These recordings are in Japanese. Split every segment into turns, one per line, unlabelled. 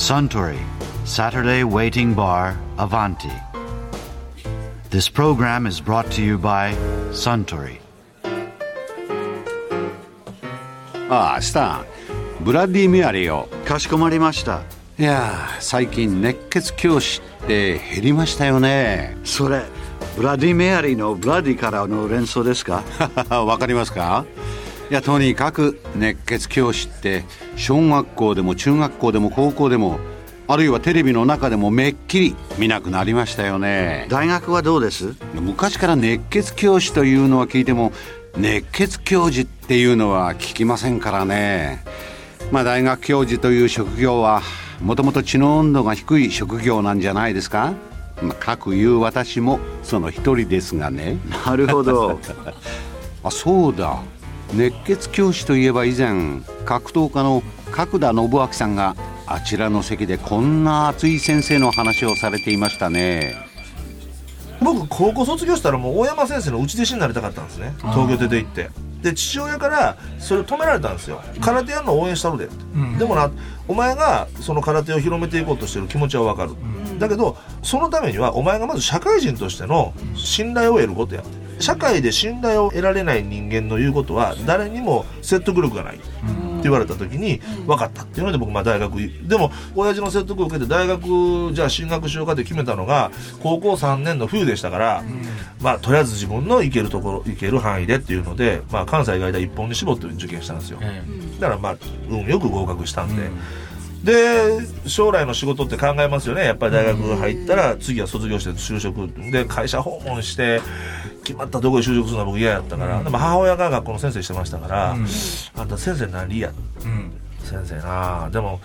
Suntory Saturday Waiting Bar Avanti. This program is brought to you by Suntory.
ああスタンブラッディ・メアリーよ
かしこまりました。
いやー最近熱血教師って減りましたよね
それ、ブラディ・メアリーのブラディからの連想ですか
わかりますかいやとにかく熱血教師って小学校でも中学校でも高校でもあるいはテレビの中でもめっきり見なくなりましたよね。
大学はどうです？
昔から熱血教師というのは聞いても熱血教授っていうのは聞きませんからね。まあ大学教授という職業はもともと知能温度が低い職業なんじゃないですか、まあ、かくいう私もその一人ですがね。
なるほど。
あそうだ熱血教師といえば以前格闘家の角田信明さんがあちらの席でこんな熱い先生の話をされていましたね。
僕高校卒業したらもう大山先生の内弟子になりたかったんですね。東京出て行って。で父親からそれを止められたんですよ。空手やるの応援したるで。って、でもなお前がその空手を広めていこうとしてる気持ちは分かる、だけどそのためにはお前がまず社会人としての信頼を得ることや社会で信頼を得られない人間の言うことは誰にも説得力がない、って言われた時に分かったっていうので僕まあ大学でも親父の説得を受けて大学じゃあ進学しようかって決めたのが高校3年の冬でしたから、まあとりあえず自分の行けるところ行ける範囲でっていうので、まあ、関西外大一本に絞って受験したんですよ、だからまあ運よく合格したんで。で将来の仕事って考えますよね。やっぱり大学入ったら次は卒業して就職で会社訪問して決まったところで就職するのは僕嫌やったから、でも母親が学校の先生してましたから、あんた先生何や、先生なあ。でも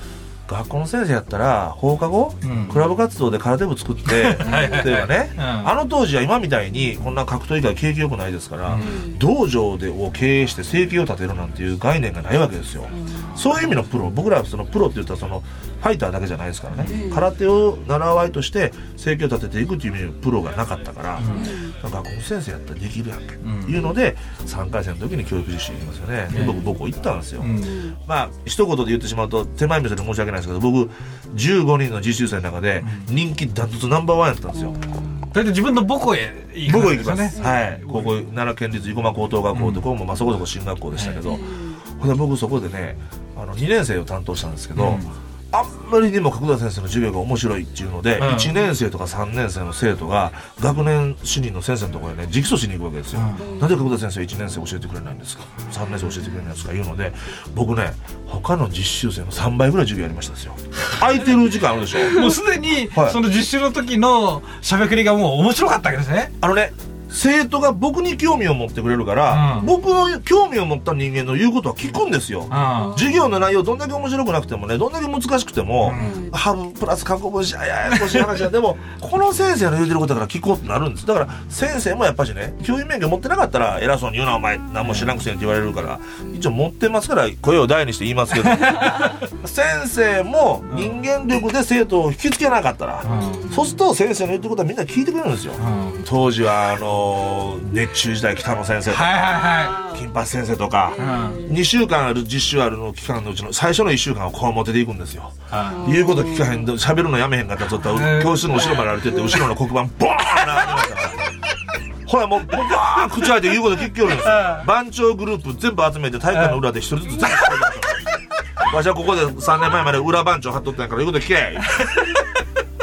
学校の先生やったら放課後、クラブ活動で空手部作って例えばね、あの当時は今みたいにこんな格闘以外景気良くないですから、道場でを経営して生計を立てるなんていう概念がないわけですよ、そういう意味のプロ。僕らはそのプロって言ったらそのファイターだけじゃないですからね、空手を習わいとして生計を立てていくっていう意味のプロがなかったから、学校の先生やったらできるやんけ、いうので3回生の時に教育実習行きますよね、で僕母校行ったんですよ、まあ一言で言ってしまうと手前味噌で申し訳ないですけど僕15人の実習生の中で人気ダントツナンバーワンやったんですよ、
大体自分の母校へ行
き
んですよね。
ます、はい。高校奈良県立生駒高等学校とかも、まあ、そこそこ進学校でしたけど、ほんで僕そこでねあの2年生を担当したんですけど、あんまりにも角田先生の授業が面白いっていうので、
うん。
1年生とか3年生の生徒が学年主任の先生のところへね直訴しに行くわけですよ、なんで角田先生1年生教えてくれないんですか？3年生教えてくれないんですか？言うので僕ね他の実習生の3倍ぐらい授業やりましたですよ。空いてる時間あるでしょ。
もうすでに
はい。
その実習の時のしゃべくりがもう面白かったわけですね。
あのね生徒が僕に興味を持ってくれるから、
うん。
僕の興味を持った人間の言うことは聞くんですよ、
うん。
授業の内容どんだけ面白くなくてもねどんだけ難しくても、ハブプラス過去分子あややこしい話はでも この先生の言うてることだから聞こうってなるんです。だから先生もやっぱしね教員免許持ってなかったら偉そうに言うなお前何も知らんくせにって言われるから一応持ってますから声を大にして言いますけど。先生も人間力で生徒を引きつけなかったら、そうすると先生の言ってることはみんな聞いてくれるんですよ、当時はあの熱中時代北野先生とか、
はいは
金八先生とか、
いはい
2週間ある実習あるの期間のうちの最初の1週間をこう持ってていくんですよ。言うこと聞かへんで喋るのやめへんかったらちょっと教室の後ろまで歩いてって後ろの黒板ボーンってなりましたから。ほらもうバーン口開いて言うこと聞きよるん。ですよ番長グループ全部集めて体育館の裏で一人ずつ全部わしはここで3年前まで裏番長貼っとったんやから言うこと聞け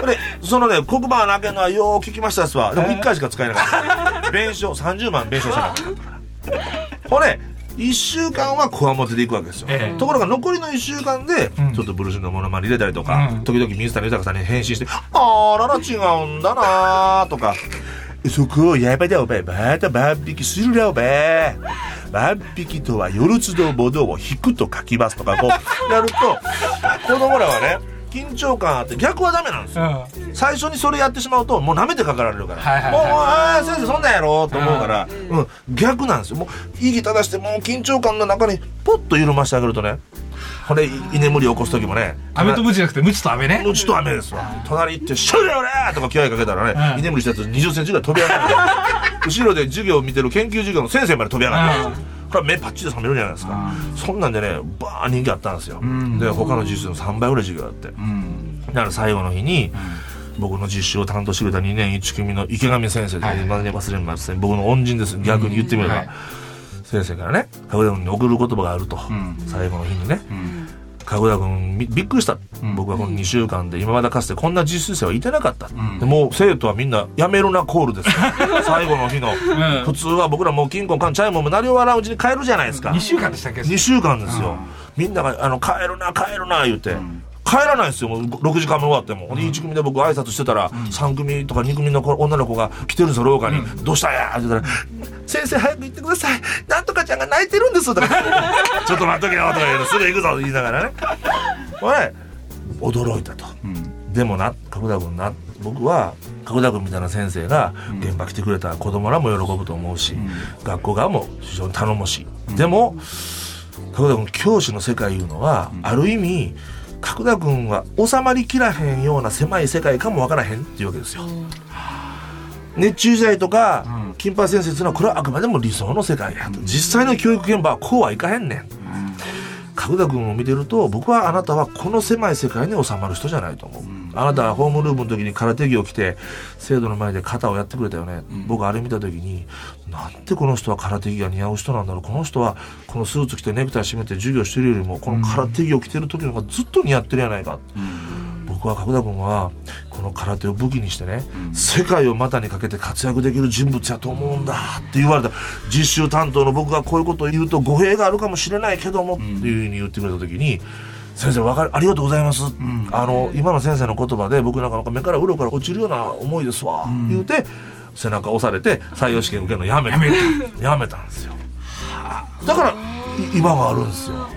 でそのね黒板開けるのはよう聞きましたっすわでも1回しか使えなかった弁償30万弁償しなほれ1週間はこわもてでいくわけですよ、
ええ。
ところが残りの1週間で、
ん。
ちょっとブルースのものまね入れたりとか、
うん。
時々水谷豊さんに返信して「あらら違うんだな」とか「そこをやばだおべまた万引きするなおべ。万引きとは夜つどボドを引くと書きます」とかこうやると子供らはね緊張感あって逆はダメなんですよ。
うん。
最初にそれやってしまうともう舐めてかかられるから、
はいはいはい
もうああ先生そんなんやろと思うから、うん、逆なんですよ。もう意義正してもう緊張感の中にポッと緩ましてあげるとね。これ居眠り起こす時もね。
飴とムチじゃなくてムチと飴ね。
うちと雨ですわ。隣行って「しょりょれ!」とか気合いかけたらね、
うん。
居眠りしたやつ2 0ンチぐらい飛び上がる。後ろで授業を見てる研究授業の先生まで飛び上がって、これは目パッチリ冷めるじゃないですか、そんなんでねバー人気あったんですよ、で他の実習の3倍ぐらい授業あって、だから最後の日に、僕の実習を担当してくれた2年1組の池上先生で、
はい
忘れません僕の恩人です逆に言ってみれば、
はい
先生からね角田君に送る言葉があると、
ん。
最後の日にね、
うん
角田君びびっくりした、
ん。
僕はこの2週間で今までかつてこんな実習生はいてなかった、
ん。
でもう生徒はみんなやめるなコールです。最後の日の、
ん。
普通は僕らもう金庫かんチャイムも鳴り終わらんうちに帰るじゃないですか。
2週間でしたっけ
？2週間ですよ、みんながあの帰るな帰るな言って、帰らないですよ。もう6時間目終わっても、で1組で僕挨拶してたら、3組とか2組の子女の子が来てるんですよ廊下に「どうしたんや?」って言ったら「先生早く行ってください。なんとかちゃんが泣いてるんです」とか「ちょっと待っとけよ」とか言うのすぐ行くぞ」と言いながらね。これ驚いたと、でもな角田君な僕は角田君みたいな先生が現場来てくれたら子供らも喜ぶと思うし、学校側も非常に頼もしい、でも角田君教師の世界いうのは、ある意味角田君は収まりきらへんような狭い世界かもわからへんっていうわけですよ。熱中時代とか金八先生っていうのはこれはあくまでも理想の世界やと。実際の教育現場はこうはいかへんねん。角田君を見てると僕はあなたはこの狭い世界に収まる人じゃないと思う、あなたはホームルームの時に空手着を着て生徒の前で肩をやってくれたよね、僕あれ見た時になんでこの人は空手着が似合う人なんだろう。この人はこのスーツ着てネクタイ締めて授業してるよりもこの空手着を着てる時の方がずっと似合ってるやないか、僕は角田君はこの空手を武器にしてね、世界を股にかけて活躍できる人物やと思うんだって言われた。実習担当の僕がこういうことを言うと語弊があるかもしれないけどもっていうふうに言ってくれた時に「先生わかるありがとうございます」あの今の先生の言葉で僕なんかなんか目から鱗から落ちるような思いですわ、言うて背中押されて採用試験受けるのやめた。やめた。んですよ。だからい今があるんですよ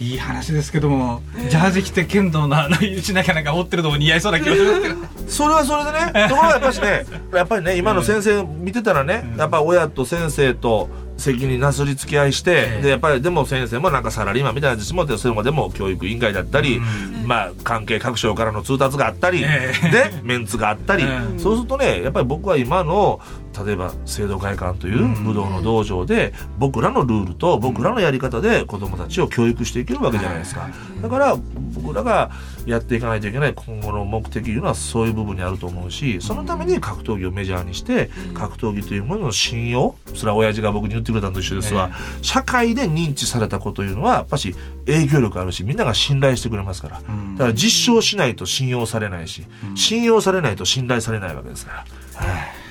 いい話ですけどもジャージ着て剣道のあのしなきゃなんか折ってるのも似合いそうな気がしますけど。
それはそれでねところがやっぱしねやっぱりね今の先生見てたらね、やっぱ親と先生と責任なすり付き合いして、
ええ。
でやっぱりでも先生もなんかサラリーマンみたいなやつしもってそれまでも教育委員会だったり、まあ関係各省からの通達があったり、
ええ。
でメンツがあったり、
ええ
そうするとねやっぱり僕は今の例えば聖堂会館という武道の道場で僕らのルールと僕らのやり方で子どもたちを教育していけるわけじゃないですか。だから僕らがやっていかないといけない今後の目的というのはそういう部分にあると思うしそのために格闘技をメジャーにして格闘技というものの信用それは親父が僕に言ってくれたのと一緒ですわ。社会で認知された子というのはやっぱし影響力あるしみんなが信頼してくれますから。だから実証しないと信用されないし信用されないと信頼されないわけですから。
い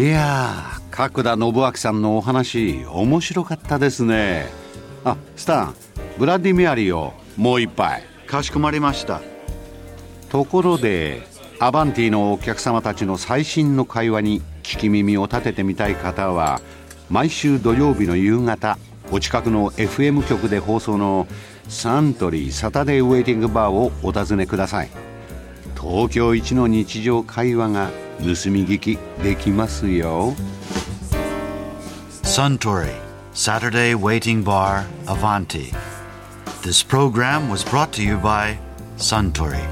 やー角田信明さんのお話面白かったですね。あスタンブラディメアリーをもう一杯。
かしこまりました。
ところでアバンティのお客様たちの最新の会話に聞き耳を立ててみたい方は毎週土曜日の夕方お近くの FM 局で放送のサントリーサタデーウェイティングバーをお尋ねください。東京一の日常会話が盗み聞きできますよ
Suntory Saturday Waiting Bar Avanti. This program was brought to you by Suntory.